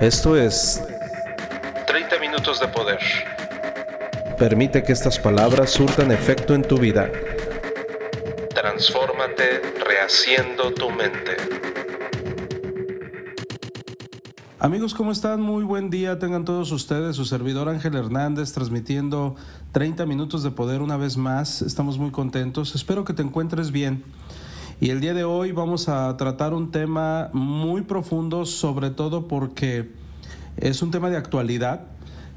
Esto es 30 minutos de poder. Permite que estas palabras surtan efecto en tu vida. Transfórmate rehaciendo tu mente. Amigos, ¿cómo están? Muy buen día tengan todos ustedes. Su servidor Ángel Hernández transmitiendo 30 minutos de poder una vez más. Estamos muy contentos. Espero que te encuentres bien. Y el día de hoy vamos a tratar un tema muy profundo, sobre todo porque es un tema de actualidad.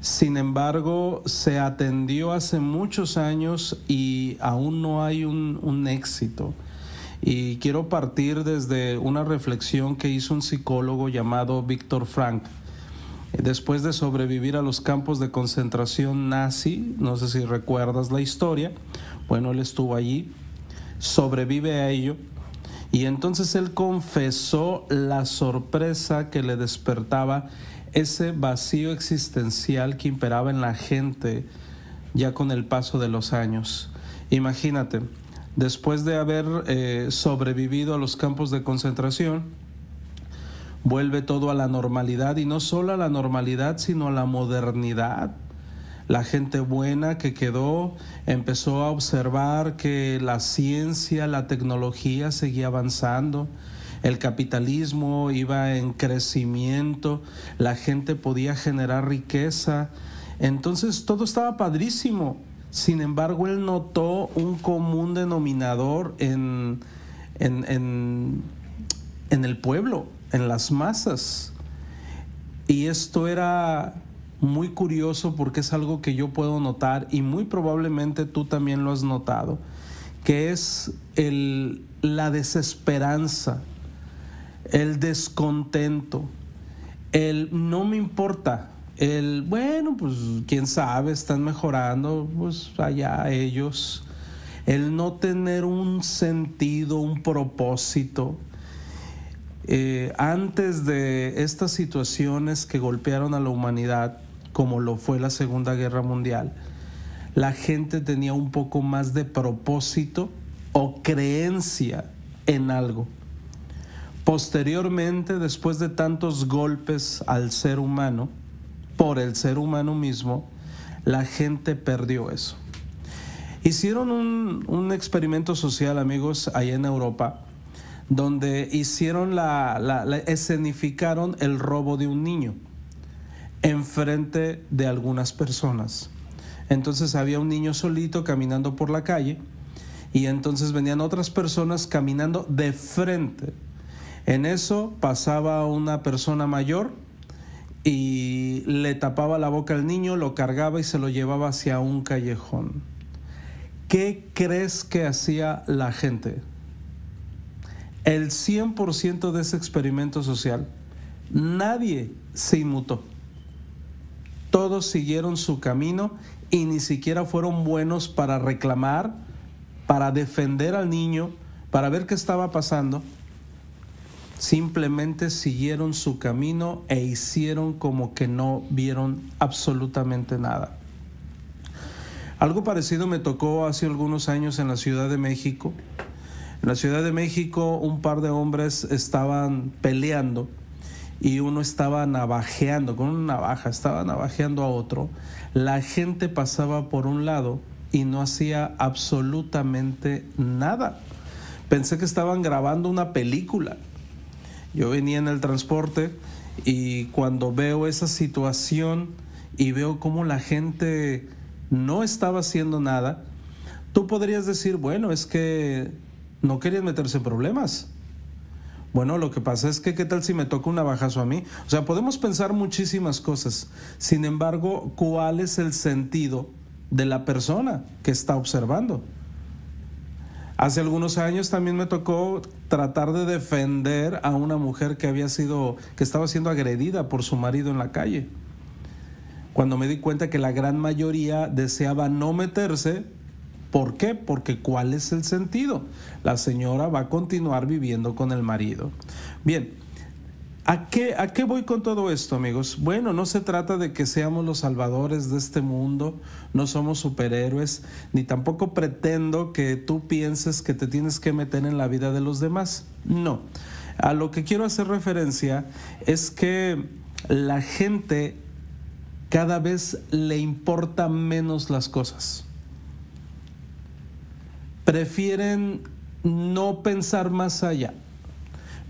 Sin embargo, se atendió hace muchos años y aún no hay un, éxito. Y quiero partir desde una reflexión que hizo un psicólogo llamado Víctor Frank. Después de sobrevivir a los campos de concentración nazi, no sé si recuerdas la historia, bueno, él estuvo allí, sobrevive a ello y entonces él confesó la sorpresa que le despertaba ese vacío existencial que imperaba en la gente ya con el paso de los años. Imagínate, después de haber eh, sobrevivido a los campos de concentración, vuelve todo a la normalidad y no solo a la normalidad, sino a la modernidad la gente buena que quedó empezó a observar que la ciencia, la tecnología seguía avanzando, el capitalismo iba en crecimiento, la gente podía generar riqueza, entonces todo estaba padrísimo. Sin embargo, él notó un común denominador en, en, en el pueblo, en las masas. Y esto era muy curioso porque es algo que yo puedo notar y muy probablemente tú también lo has notado, que es el, la desesperanza, el descontento, el no me importa, el bueno, pues quién sabe, están mejorando, pues allá ellos, el no tener un sentido, un propósito. Eh, antes de estas situaciones que golpearon a la humanidad, como lo fue la Segunda Guerra Mundial, la gente tenía un poco más de propósito o creencia en algo. Posteriormente, después de tantos golpes al ser humano, por el ser humano mismo, la gente perdió eso. Hicieron un, experimento social, amigos, ahí en Europa, donde hicieron la, escenificaron el robo de un niño enfrente de algunas personas. Entonces había un niño solito caminando por la calle y entonces venían otras personas caminando de frente. En eso pasaba una persona mayor y le tapaba la boca al niño, lo cargaba y se lo llevaba hacia un callejón. ¿Qué crees que hacía la gente? El 100% de ese experimento social, nadie se inmutó todos siguieron su camino y ni siquiera fueron buenos para reclamar, para defender al niño, para ver qué estaba pasando. Simplemente siguieron su camino e hicieron como que no vieron absolutamente nada. Algo parecido me tocó hace algunos años en la Ciudad de México. En la Ciudad de México un par de hombres estaban peleando y uno estaba navajeando con una navaja, estaba navajeando a otro, la gente pasaba por un lado y no hacía absolutamente nada. Pensé que estaban grabando una película. Yo venía en el transporte y cuando veo esa situación y veo cómo la gente no estaba haciendo nada, tú podrías decir, bueno, es que no querían meterse en problemas bueno, lo que pasa es que qué tal si me toca un navajazo a mí. O sea, podemos pensar muchísimas cosas. Sin embargo, ¿cuál es el sentido de la persona que está observando? Hace algunos años también me tocó tratar de defender a una mujer que había sido, que estaba siendo agredida por su marido en la calle. Cuando me di cuenta que la gran mayoría deseaba no meterse ¿Por qué? Porque ¿cuál es el sentido? La señora va a continuar viviendo con el marido. Bien, ¿a qué, ¿a qué voy con todo esto, amigos? Bueno, no se trata de que seamos los salvadores de este mundo, no somos superhéroes, ni tampoco pretendo que tú pienses que te tienes que meter en la vida de los demás. No. A lo que quiero hacer referencia es que la gente cada vez le importa menos las cosas. Prefieren no pensar más allá.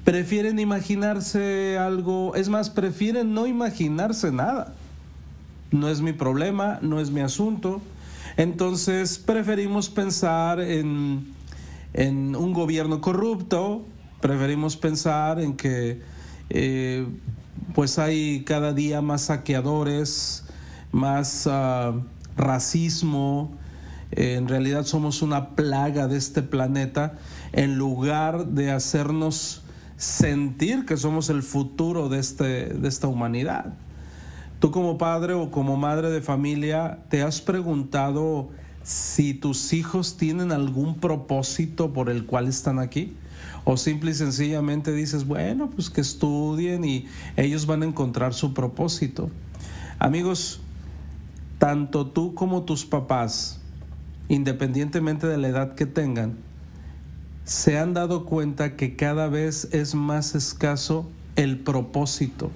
Prefieren imaginarse algo, es más, prefieren no imaginarse nada. No es mi problema, no es mi asunto. Entonces preferimos pensar en, en un gobierno corrupto, preferimos pensar en que eh, pues hay cada día más saqueadores, más uh, racismo, en realidad somos una plaga de este planeta, en lugar de hacernos sentir que somos el futuro de, este, de esta humanidad. Tú como padre o como madre de familia, ¿te has preguntado si tus hijos tienen algún propósito por el cual están aquí? O simple y sencillamente dices, bueno, pues que estudien y ellos van a encontrar su propósito. Amigos, tanto tú como tus papás, independientemente de la edad que tengan, se han dado cuenta que cada vez es más escaso el propósito.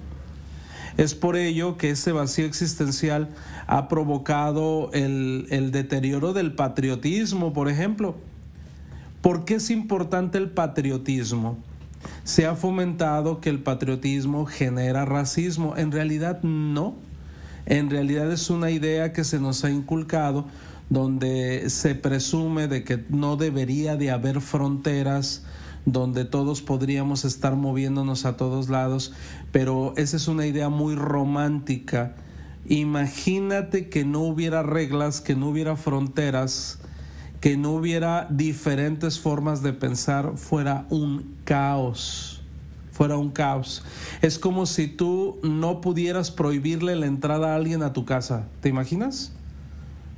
Es por ello que ese vacío existencial ha provocado el, deterioro del patriotismo, por ejemplo. ¿Por qué es importante el patriotismo? Se ha fomentado que el patriotismo genera racismo. En realidad no. En realidad es una idea que se nos ha inculcado donde se presume de que no debería de haber fronteras, donde todos podríamos estar moviéndonos a todos lados, pero esa es una idea muy romántica. Imagínate que no hubiera reglas, que no hubiera fronteras, que no hubiera diferentes formas de pensar, fuera un caos. Fuera un caos. Es como si tú no pudieras prohibirle la entrada a alguien a tu casa. ¿Te imaginas?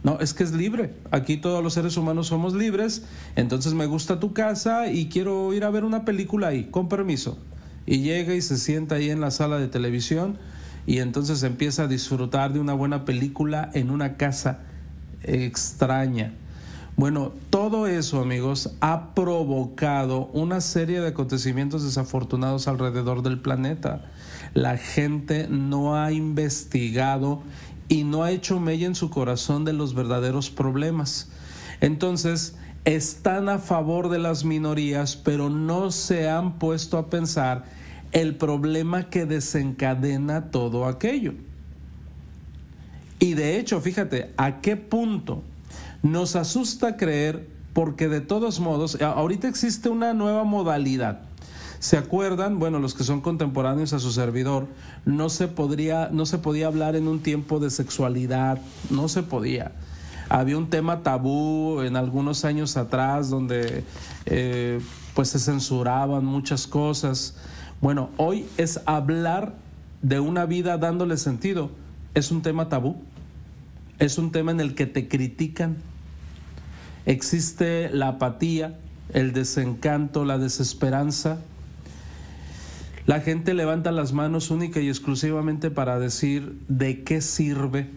No, es que es libre. Aquí todos los seres humanos somos libres. Entonces me gusta tu casa y quiero ir a ver una película ahí, con permiso. Y llega y se sienta ahí en la sala de televisión y entonces empieza a disfrutar de una buena película en una casa extraña. Bueno, todo eso, amigos, ha provocado una serie de acontecimientos desafortunados alrededor del planeta. La gente no ha investigado y no ha hecho mella en su corazón de los verdaderos problemas. Entonces, están a favor de las minorías, pero no se han puesto a pensar el problema que desencadena todo aquello. Y de hecho, fíjate, ¿a qué punto? Nos asusta creer porque de todos modos, ahorita existe una nueva modalidad. ¿Se acuerdan? Bueno, los que son contemporáneos a su servidor, no se podría, no se podía hablar en un tiempo de sexualidad, no se podía. Había un tema tabú en algunos años atrás donde eh, pues se censuraban muchas cosas. Bueno, hoy es hablar de una vida dándole sentido. Es un tema tabú. Es un tema en el que te critican. Existe la apatía, el desencanto, la desesperanza. La gente levanta las manos única y exclusivamente para decir de qué sirve,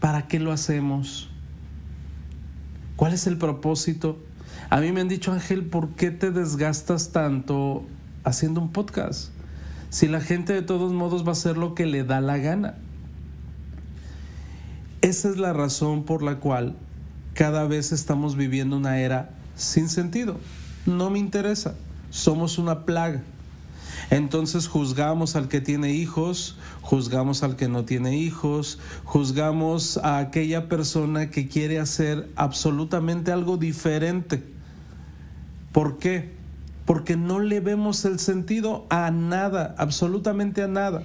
para qué lo hacemos, cuál es el propósito. A mí me han dicho, Ángel, ¿por qué te desgastas tanto haciendo un podcast? Si la gente de todos modos va a hacer lo que le da la gana. Esa es la razón por la cual cada vez estamos viviendo una era sin sentido. No me interesa. Somos una plaga. Entonces juzgamos al que tiene hijos, juzgamos al que no tiene hijos, juzgamos a aquella persona que quiere hacer absolutamente algo diferente. ¿Por qué? Porque no le vemos el sentido a nada, absolutamente a nada.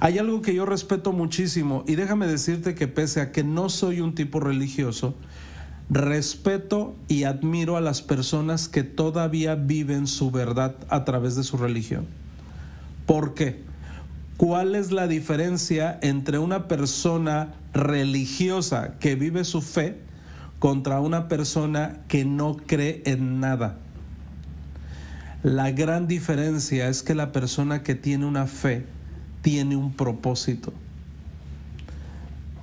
Hay algo que yo respeto muchísimo y déjame decirte que pese a que no soy un tipo religioso, respeto y admiro a las personas que todavía viven su verdad a través de su religión. ¿Por qué? ¿Cuál es la diferencia entre una persona religiosa que vive su fe contra una persona que no cree en nada? La gran diferencia es que la persona que tiene una fe tiene un propósito.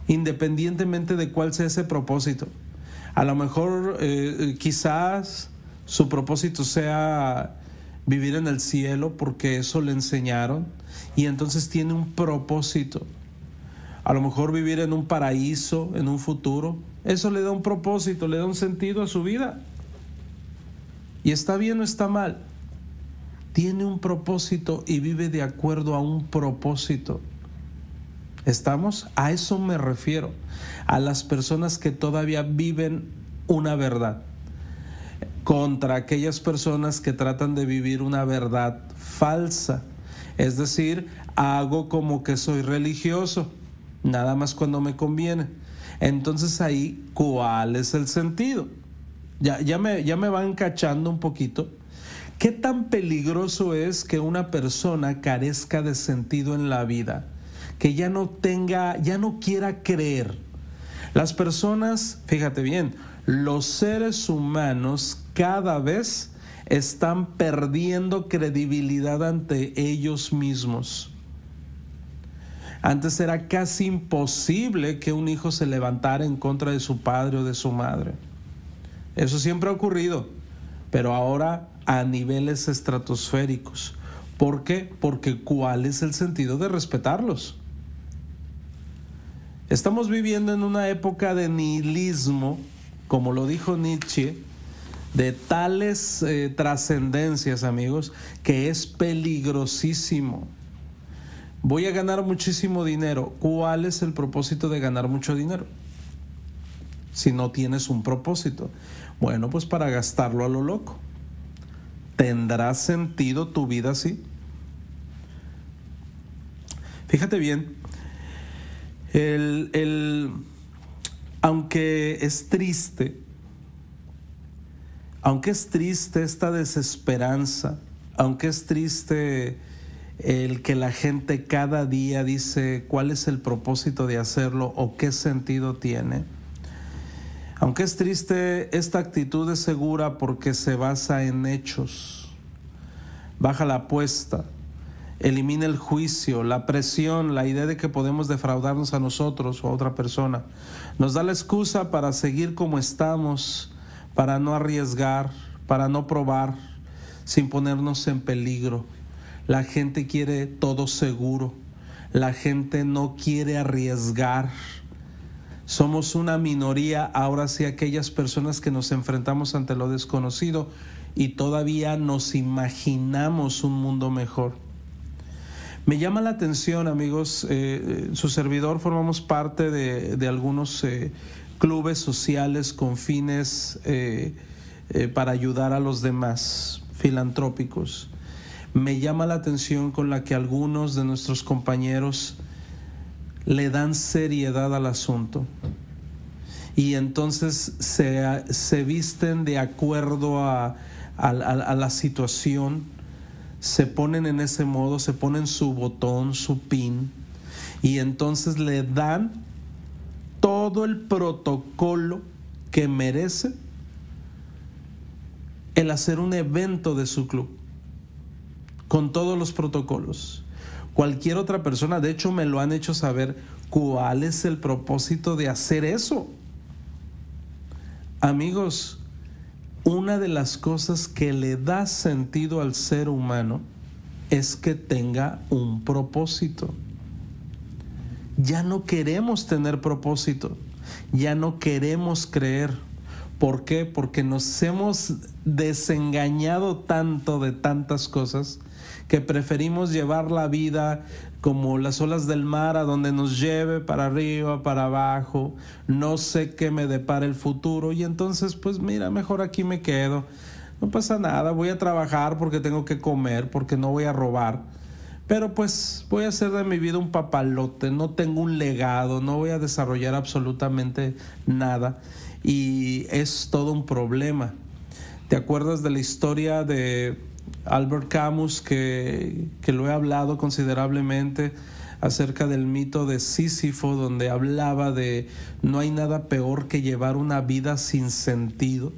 Independientemente de cuál sea ese propósito. A lo mejor eh, eh, quizás su propósito sea vivir en el cielo porque eso le enseñaron y entonces tiene un propósito. A lo mejor vivir en un paraíso, en un futuro, eso le da un propósito, le da un sentido a su vida. Y está bien o está mal. Tiene un propósito y vive de acuerdo a un propósito. ¿Estamos? A eso me refiero. A las personas que todavía viven una verdad. Contra aquellas personas que tratan de vivir una verdad falsa. Es decir, hago como que soy religioso, nada más cuando me conviene. Entonces ahí, ¿cuál es el sentido? Ya, ya, me, ya me van cachando un poquito. ¿Qué tan peligroso es que una persona carezca de sentido en la vida? Que ya no tenga, ya no quiera creer. Las personas, fíjate bien, los seres humanos cada vez están perdiendo credibilidad ante ellos mismos. Antes era casi imposible que un hijo se levantara en contra de su padre o de su madre. Eso siempre ha ocurrido, pero ahora a niveles estratosféricos. ¿Por qué? Porque ¿cuál es el sentido de respetarlos? Estamos viviendo en una época de nihilismo, como lo dijo Nietzsche, de tales eh, trascendencias, amigos, que es peligrosísimo. Voy a ganar muchísimo dinero. ¿Cuál es el propósito de ganar mucho dinero? Si no tienes un propósito. Bueno, pues para gastarlo a lo loco. ¿Tendrá sentido tu vida así? Fíjate bien, el, el, aunque es triste, aunque es triste esta desesperanza, aunque es triste el que la gente cada día dice cuál es el propósito de hacerlo o qué sentido tiene, aunque es triste, esta actitud es segura porque se basa en hechos. Baja la apuesta, elimina el juicio, la presión, la idea de que podemos defraudarnos a nosotros o a otra persona. Nos da la excusa para seguir como estamos, para no arriesgar, para no probar, sin ponernos en peligro. La gente quiere todo seguro. La gente no quiere arriesgar somos una minoría, ahora sí, aquellas personas que nos enfrentamos ante lo desconocido y todavía nos imaginamos un mundo mejor. Me llama la atención, amigos, eh, su servidor formamos parte de, algunos eh, clubes sociales con fines eh, para ayudar a los demás, filantrópicos. Me llama la atención con la que algunos de nuestros compañeros le dan seriedad al asunto y entonces se, visten de acuerdo a, la situación, se ponen en ese modo, se ponen su botón, su pin, y entonces le dan todo el protocolo que merece el hacer un evento de su club, con todos los protocolos cualquier otra persona. De hecho, me lo han hecho saber cuál es el propósito de hacer eso. Amigos, una de las cosas que le da sentido al ser humano es que tenga un propósito. Ya no queremos tener propósito, ya no queremos creer. ¿Por qué? Porque nos hemos desengañado tanto de tantas cosas que preferimos llevar la vida como las olas del mar a donde nos lleve para arriba, para abajo, no sé qué me depara el futuro y entonces pues mira, mejor aquí me quedo. No pasa nada, voy a trabajar porque tengo que comer, porque no voy a robar. Pero pues voy a hacer de mi vida un papalote, no tengo un legado, no voy a desarrollar absolutamente nada. Y es todo un problema. ¿Te acuerdas de la historia de Albert Camus, que, lo he hablado considerablemente acerca del mito de Sísifo, donde hablaba de no hay nada peor que llevar una vida sin sentido.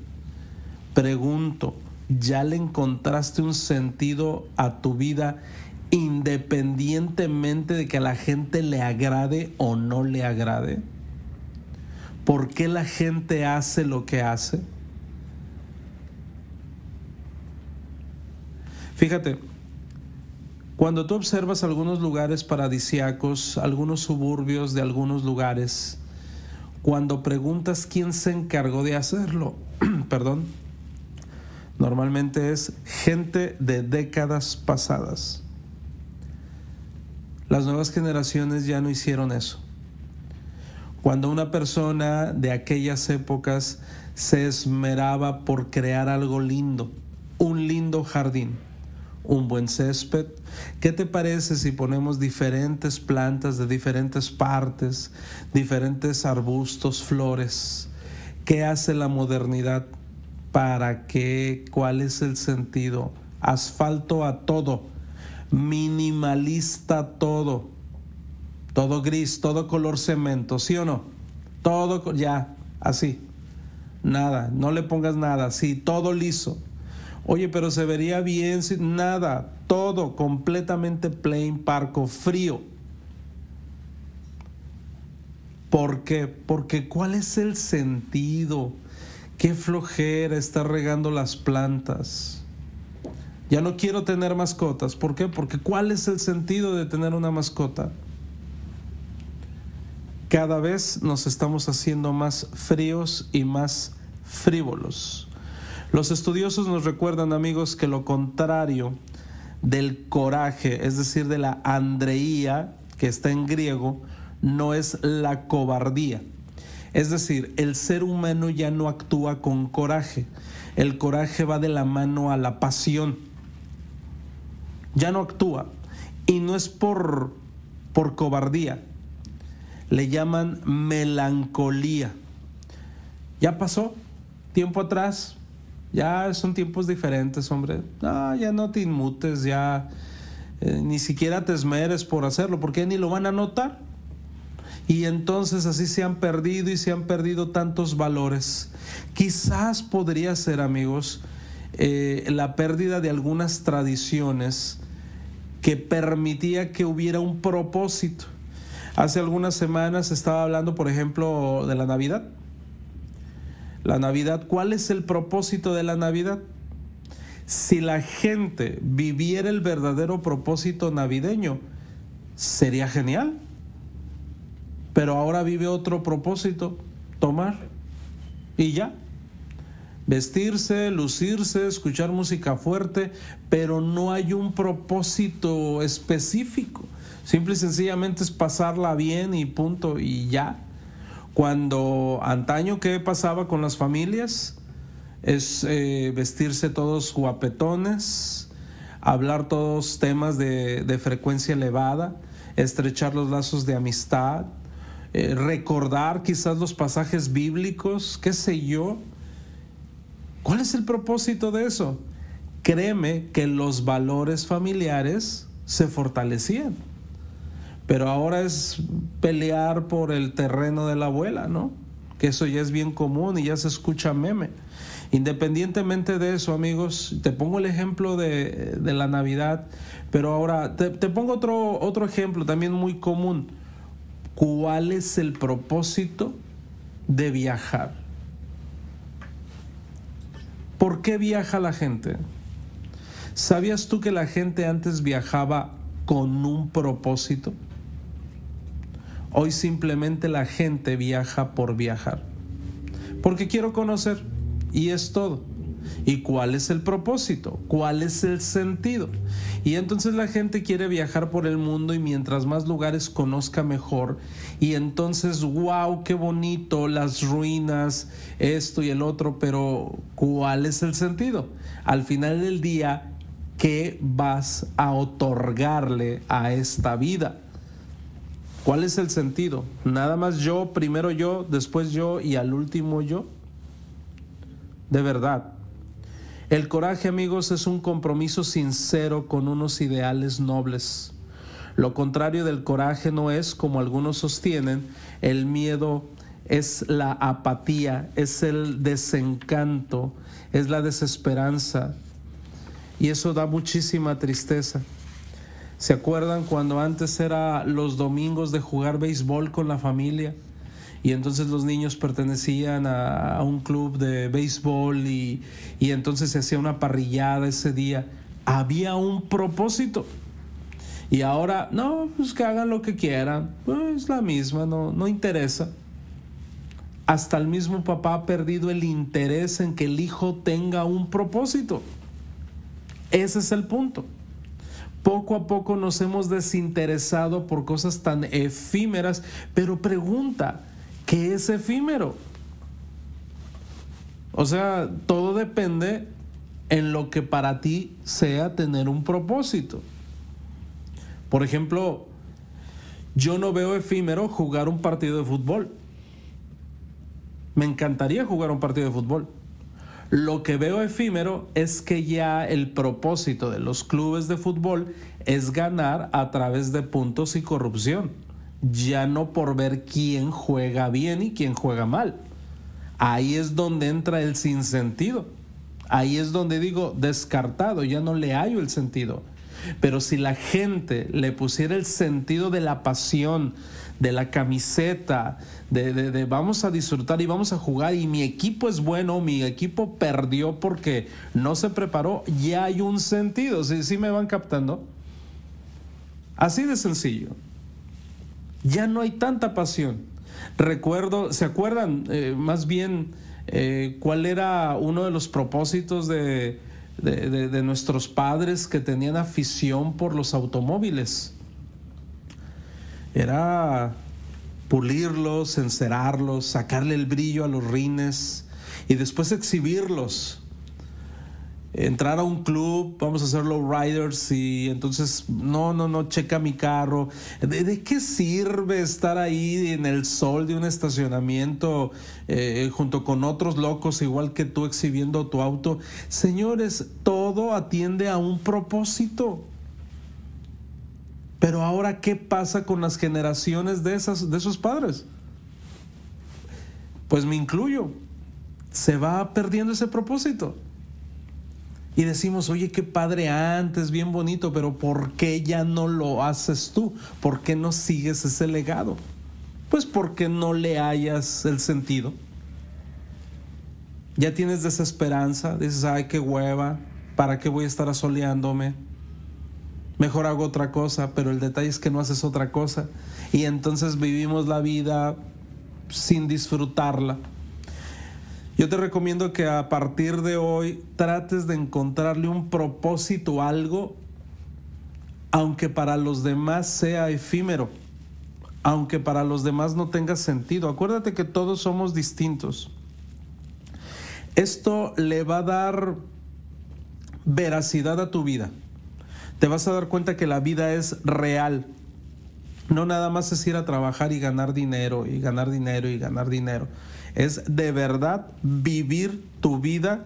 Pregunto, ¿ya le encontraste un sentido a tu vida independientemente de que a la gente le agrade o no le agrade? ¿Por qué la gente hace lo que hace? Fíjate, Cuando tú observas algunos lugares paradisiacos, algunos suburbios de algunos lugares, cuando preguntas quién se encargó de hacerlo, perdón, normalmente es gente de décadas pasadas. Las nuevas generaciones ya no hicieron eso. Cuando una persona de aquellas épocas se esmeraba por crear algo lindo, un lindo jardín, un buen césped. ¿Qué te parece si ponemos diferentes plantas de diferentes partes, diferentes arbustos, flores? ¿Qué hace la modernidad? ¿Para qué? ¿Cuál es el sentido? Asfalto a todo, minimalista todo, todo gris, todo color cemento, ¿sí o no? Todo ya, así, nada, no le pongas nada, sí, todo liso Oye, pero se vería bien sin nada, todo completamente plain, parco, frío. ¿Por qué? Porque ¿cuál es el sentido? Qué flojera estar regando las plantas. Ya no quiero tener mascotas. ¿Por qué? Porque ¿cuál es el sentido de tener una mascota? Cada vez nos estamos haciendo más fríos y más frívolos. Los estudiosos nos recuerdan, amigos, que lo contrario del coraje, es decir, de la andreía, que está en griego, no es la cobardía. Es decir, el ser humano ya no actúa con coraje. El coraje va de la mano a la pasión. Ya no actúa. Y no es por, por cobardía. Le llaman melancolía. Ya pasó. Tiempo atrás, ya son tiempos diferentes, hombre. No, ya no te inmutes, ya eh, ni siquiera te esmeres por hacerlo, porque ni lo van a notar. Y entonces así se han perdido y se han perdido tantos valores. Quizás podría ser, amigos, eh, la pérdida de algunas tradiciones que permitía que hubiera un propósito. Hace algunas semanas estaba hablando, por ejemplo, de la Navidad la Navidad, ¿cuál es el propósito de la Navidad? Si la gente viviera el verdadero propósito navideño, sería genial. Pero ahora vive otro propósito, tomar y ya. Vestirse, lucirse, escuchar música fuerte, pero no hay un propósito específico. Simple y sencillamente es pasarla bien y punto y ya. Cuando antaño, ¿qué pasaba con las familias? Es eh, vestirse todos guapetones, hablar todos temas de, frecuencia elevada, estrechar los lazos de amistad, eh, recordar quizás los pasajes bíblicos, qué sé yo. ¿Cuál es el propósito de eso? Créeme que los valores familiares se fortalecían pero ahora es pelear por el terreno de la abuela, ¿no? Que eso ya es bien común y ya se escucha meme. Independientemente de eso, amigos, te pongo el ejemplo de, la Navidad, pero ahora te, te, pongo otro, otro ejemplo también muy común. ¿Cuál es el propósito de viajar? ¿Por qué viaja la gente? ¿Sabías tú que la gente antes viajaba con un propósito? Hoy simplemente la gente viaja por viajar. Porque quiero conocer. Y es todo. ¿Y cuál es el propósito? ¿Cuál es el sentido? Y entonces la gente quiere viajar por el mundo y mientras más lugares conozca mejor. Y entonces, wow, qué bonito, las ruinas, esto y el otro, pero ¿cuál es el sentido? Al final del día, ¿qué vas a otorgarle a esta vida? ¿Cuál es el sentido? Nada más yo, primero yo, después yo y al último yo. De verdad. El coraje, amigos, es un compromiso sincero con unos ideales nobles. Lo contrario del coraje no es, como algunos sostienen, el miedo, es la apatía, es el desencanto, es la desesperanza. Y eso da muchísima tristeza. ¿Se acuerdan cuando antes era los domingos de jugar béisbol con la familia? Y entonces los niños pertenecían a, un club de béisbol y, y entonces se hacía una parrillada ese día. Había un propósito. Y ahora, no, pues que hagan lo que quieran, pues la misma, no, no interesa. Hasta el mismo papá ha perdido el interés en que el hijo tenga un propósito. Ese es el punto. Poco a poco nos hemos desinteresado por cosas tan efímeras, pero pregunta, ¿qué es efímero? O sea, todo depende en lo que para ti sea tener un propósito. Por ejemplo, yo no veo efímero jugar un partido de fútbol. Me encantaría jugar un partido de fútbol. Lo que veo efímero es que ya el propósito de los clubes de fútbol es ganar a través de puntos y corrupción, ya no por ver quién juega bien y quién juega mal. Ahí es donde entra el sinsentido. Ahí es donde digo descartado, ya no le hallo el sentido. Pero si la gente le pusiera el sentido de la pasión, de la camiseta, de, vamos a disfrutar y vamos a jugar y mi equipo es bueno, mi equipo perdió porque no se preparó, ya hay un sentido, ¿sí, sí me van captando? Así de sencillo. Ya no hay tanta pasión. Recuerdo, ¿se acuerdan eh, más bien eh, cuál era uno de los propósitos de, de, nuestros padres que tenían afición por los automóviles. Era pulirlos, encerarlos, sacarle el brillo a los rines y después exhibirlos entrar a un club, vamos a hacer low riders y entonces, no, no, no, checa mi carro. ¿De, qué sirve estar ahí en el sol de un estacionamiento eh, junto con otros locos igual que tú exhibiendo tu auto? Señores, todo atiende a un propósito. Pero ahora, ¿qué pasa con las generaciones de, esas, de esos padres? Pues me incluyo. Se va perdiendo ese propósito. Y decimos, oye, qué padre antes, bien bonito, pero ¿por qué ya no lo haces tú? ¿Por qué no sigues ese legado? Pues porque no le hayas el sentido. Ya tienes desesperanza, dices, ay, qué hueva, ¿para qué voy a estar asoleándome? Mejor hago otra cosa, pero el detalle es que no haces otra cosa. Y entonces vivimos la vida sin disfrutarla. Yo te recomiendo que a partir de hoy trates de encontrarle un propósito, algo, aunque para los demás sea efímero, aunque para los demás no tenga sentido. Acuérdate que todos somos distintos. Esto le va a dar veracidad a tu vida. Te vas a dar cuenta que la vida es real. No nada más es ir a trabajar y ganar dinero y ganar dinero y ganar dinero es de verdad vivir tu vida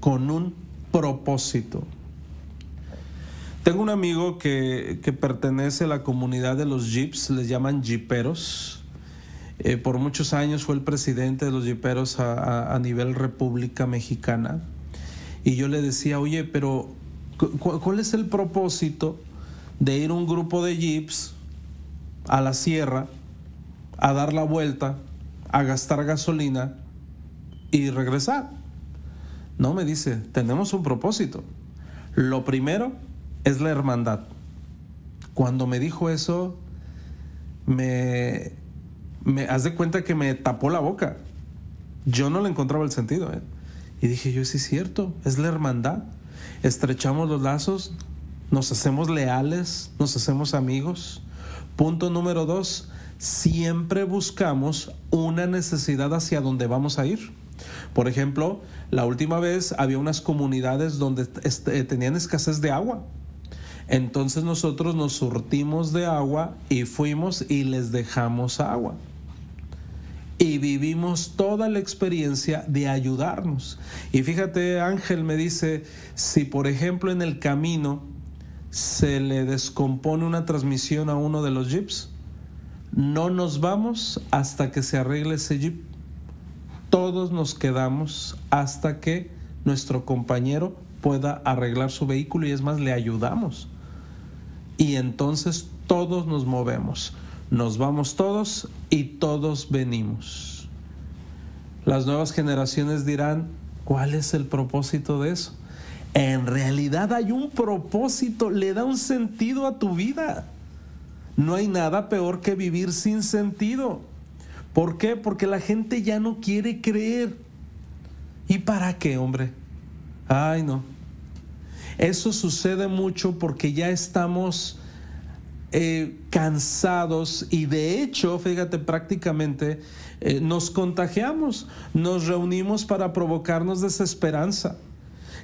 con un propósito. Tengo un amigo que, pertenece a la comunidad de los jeeps, les llaman jeeperos. Eh, por muchos años fue el presidente de los jeeperos a, nivel República Mexicana. Y yo le decía, oye, pero ¿cuál es el propósito de ir un grupo de jeeps a la sierra a dar la vuelta a gastar gasolina y regresar. No, me dice, tenemos un propósito. Lo primero es la hermandad. Cuando me dijo eso, me, me haz de cuenta que me tapó la boca. Yo no le encontraba el sentido. ¿eh? Y dije, yo sí es cierto, es la hermandad. Estrechamos los lazos, nos hacemos leales, nos hacemos amigos. Punto número dos, siempre buscamos una necesidad hacia donde vamos a ir. Por ejemplo, la última vez había unas comunidades donde este, tenían escasez de agua. Entonces nosotros nos surtimos de agua y fuimos y les dejamos agua. Y vivimos toda la experiencia de ayudarnos. Y fíjate, Ángel me dice, si por ejemplo en el camino se le descompone una transmisión a uno de los jeeps, no nos vamos hasta que se arregle ese jeep. Todos nos quedamos hasta que nuestro compañero pueda arreglar su vehículo y es más, le ayudamos. Y entonces todos nos movemos. Nos vamos todos y todos venimos. Las nuevas generaciones dirán, ¿cuál es el propósito de eso? En realidad hay un propósito, le da un sentido a tu vida. No hay nada peor que vivir sin sentido. ¿Por qué? Porque la gente ya no quiere creer. ¿Y para qué, hombre? Ay, no. Eso sucede mucho porque ya estamos eh, cansados y de hecho, fíjate, prácticamente eh, nos contagiamos, nos reunimos para provocarnos desesperanza.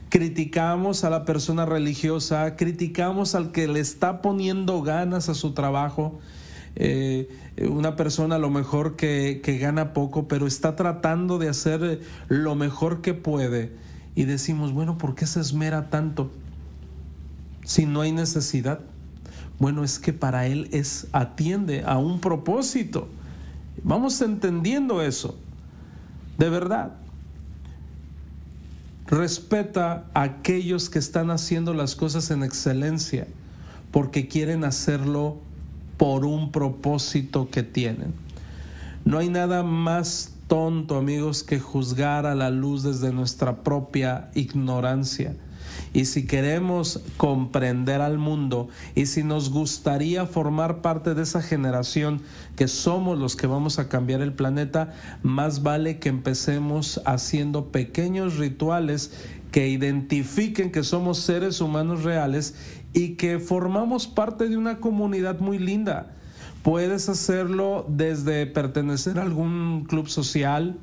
Criticamos a la persona religiosa, criticamos al que le está poniendo ganas a su trabajo, eh, una persona a lo mejor que, que gana poco, pero está tratando de hacer lo mejor que puede. Y decimos, bueno, ¿por qué se esmera tanto si no hay necesidad? Bueno, es que para él es atiende a un propósito. Vamos entendiendo eso. De verdad. Respeta a aquellos que están haciendo las cosas en excelencia porque quieren hacerlo por un propósito que tienen. No hay nada más tonto, amigos, que juzgar a la luz desde nuestra propia ignorancia. Y si queremos comprender al mundo y si nos gustaría formar parte de esa generación que somos los que vamos a cambiar el planeta, más vale que empecemos haciendo pequeños rituales que identifiquen que somos seres humanos reales y que formamos parte de una comunidad muy linda. Puedes hacerlo desde pertenecer a algún club social,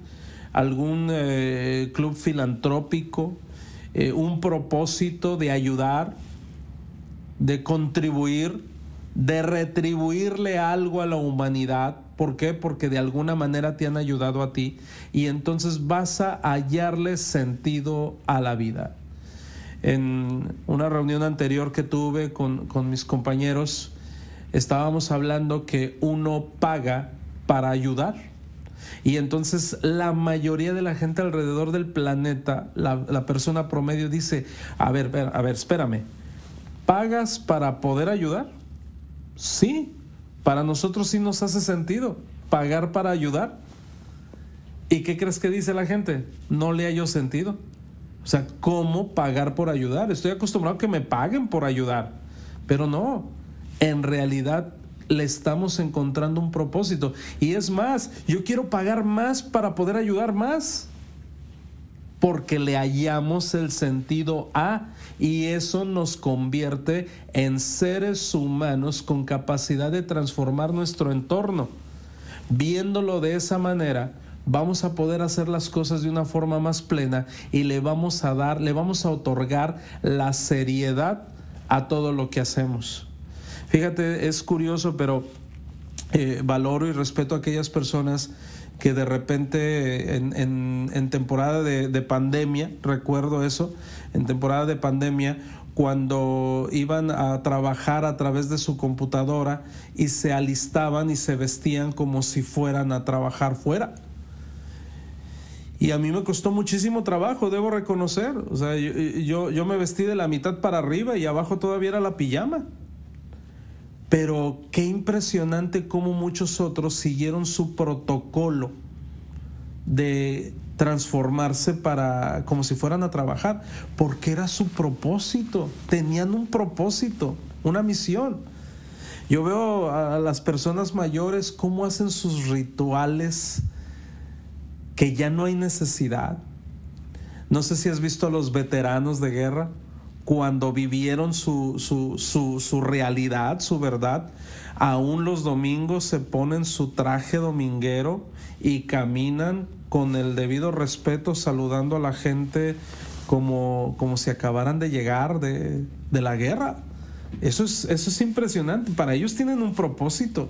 algún eh, club filantrópico, eh, un propósito de ayudar, de contribuir, de retribuirle algo a la humanidad. ¿Por qué? Porque de alguna manera te han ayudado a ti y entonces vas a hallarle sentido a la vida. En una reunión anterior que tuve con, con mis compañeros, estábamos hablando que uno paga para ayudar. Y entonces la mayoría de la gente alrededor del planeta, la, persona promedio dice, a ver, a ver, espérame, ¿pagas para poder ayudar? Sí, para nosotros sí nos hace sentido pagar para ayudar. ¿Y qué crees que dice la gente? No le hallo sentido. O sea, ¿cómo pagar por ayudar? Estoy acostumbrado a que me paguen por ayudar, pero no, en realidad le estamos encontrando un propósito. Y es más, yo quiero pagar más para poder ayudar más. Porque le hallamos el sentido a y eso nos convierte en seres humanos con capacidad de transformar nuestro entorno. Viéndolo de esa manera, vamos a poder hacer las cosas de una forma más plena y le vamos a dar, le vamos a otorgar la seriedad a todo lo que hacemos. Fíjate, es curioso, pero eh, valoro y respeto a aquellas personas que de repente en, temporada de, de, pandemia, recuerdo eso, en temporada de pandemia, cuando iban a trabajar a través de su computadora y se alistaban y se vestían como si fueran a trabajar fuera. Y a mí me costó muchísimo trabajo, debo reconocer. O sea, yo, yo me vestí de la mitad para arriba y abajo todavía era la pijama. Pero qué impresionante cómo muchos otros siguieron su protocolo de transformarse para como si fueran a trabajar, porque era su propósito, tenían un propósito, una misión. Yo veo a las personas mayores cómo hacen sus rituales que ya no hay necesidad. No sé si has visto a los veteranos de guerra, cuando vivieron su, su, realidad, su verdad, aún los domingos se ponen su traje dominguero y caminan con el debido respeto saludando a la gente como, como si acabaran de llegar de, de la guerra. Eso es, eso es impresionante. Para ellos tienen un propósito.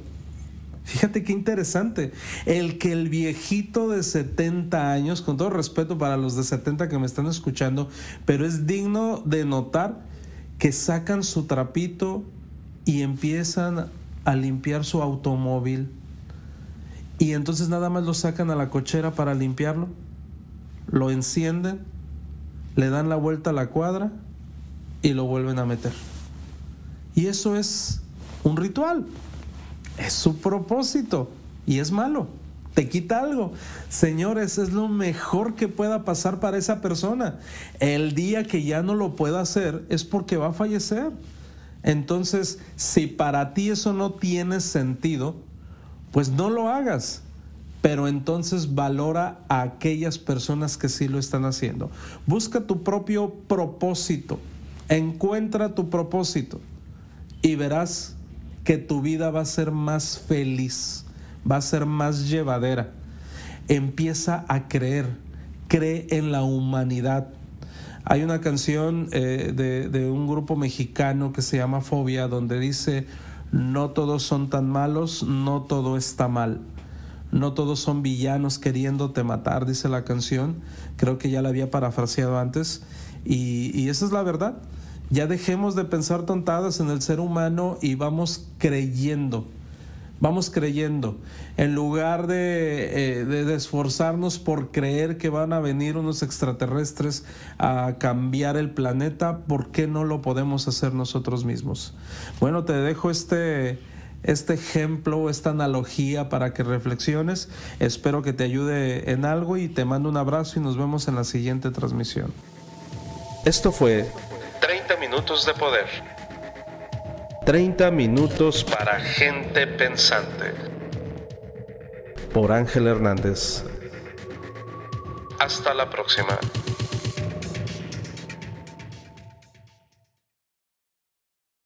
Fíjate qué interesante. El que el viejito de 70 años, con todo respeto para los de 70 que me están escuchando, pero es digno de notar que sacan su trapito y empiezan a limpiar su automóvil. Y entonces nada más lo sacan a la cochera para limpiarlo, lo encienden, le dan la vuelta a la cuadra y lo vuelven a meter. Y eso es un ritual. Es su propósito y es malo. te quita algo. Señores, es lo mejor que pueda pasar para esa persona. El día que ya no lo pueda hacer es porque va a fallecer. Entonces, si para ti eso no tiene sentido, pues no lo hagas. Pero entonces valora a aquellas personas que sí lo están haciendo. Busca tu propio propósito. Encuentra tu propósito. Y verás que tu vida va a ser más feliz va a ser más llevadera. Empieza a creer, cree en la humanidad. Hay una canción eh, de, un grupo mexicano que se llama Fobia, donde dice, no todos son tan malos, no todo está mal. No todos son villanos queriéndote matar, dice la canción. Creo que ya la había parafraseado antes. Y, esa es la verdad. Ya dejemos de pensar tontadas en el ser humano y vamos creyendo vamos creyendo, en lugar eh, de, esforzarnos por creer que van a venir unos extraterrestres a cambiar el planeta, ¿por qué no lo podemos hacer nosotros mismos? Bueno, te dejo este, este ejemplo, esta analogía para que reflexiones. Espero que te ayude en algo y te mando un abrazo y nos vemos en la siguiente transmisión. Esto fue 30 minutos de poder. 30 minutos para gente pensante. Por Ángel Hernández. Hasta la próxima.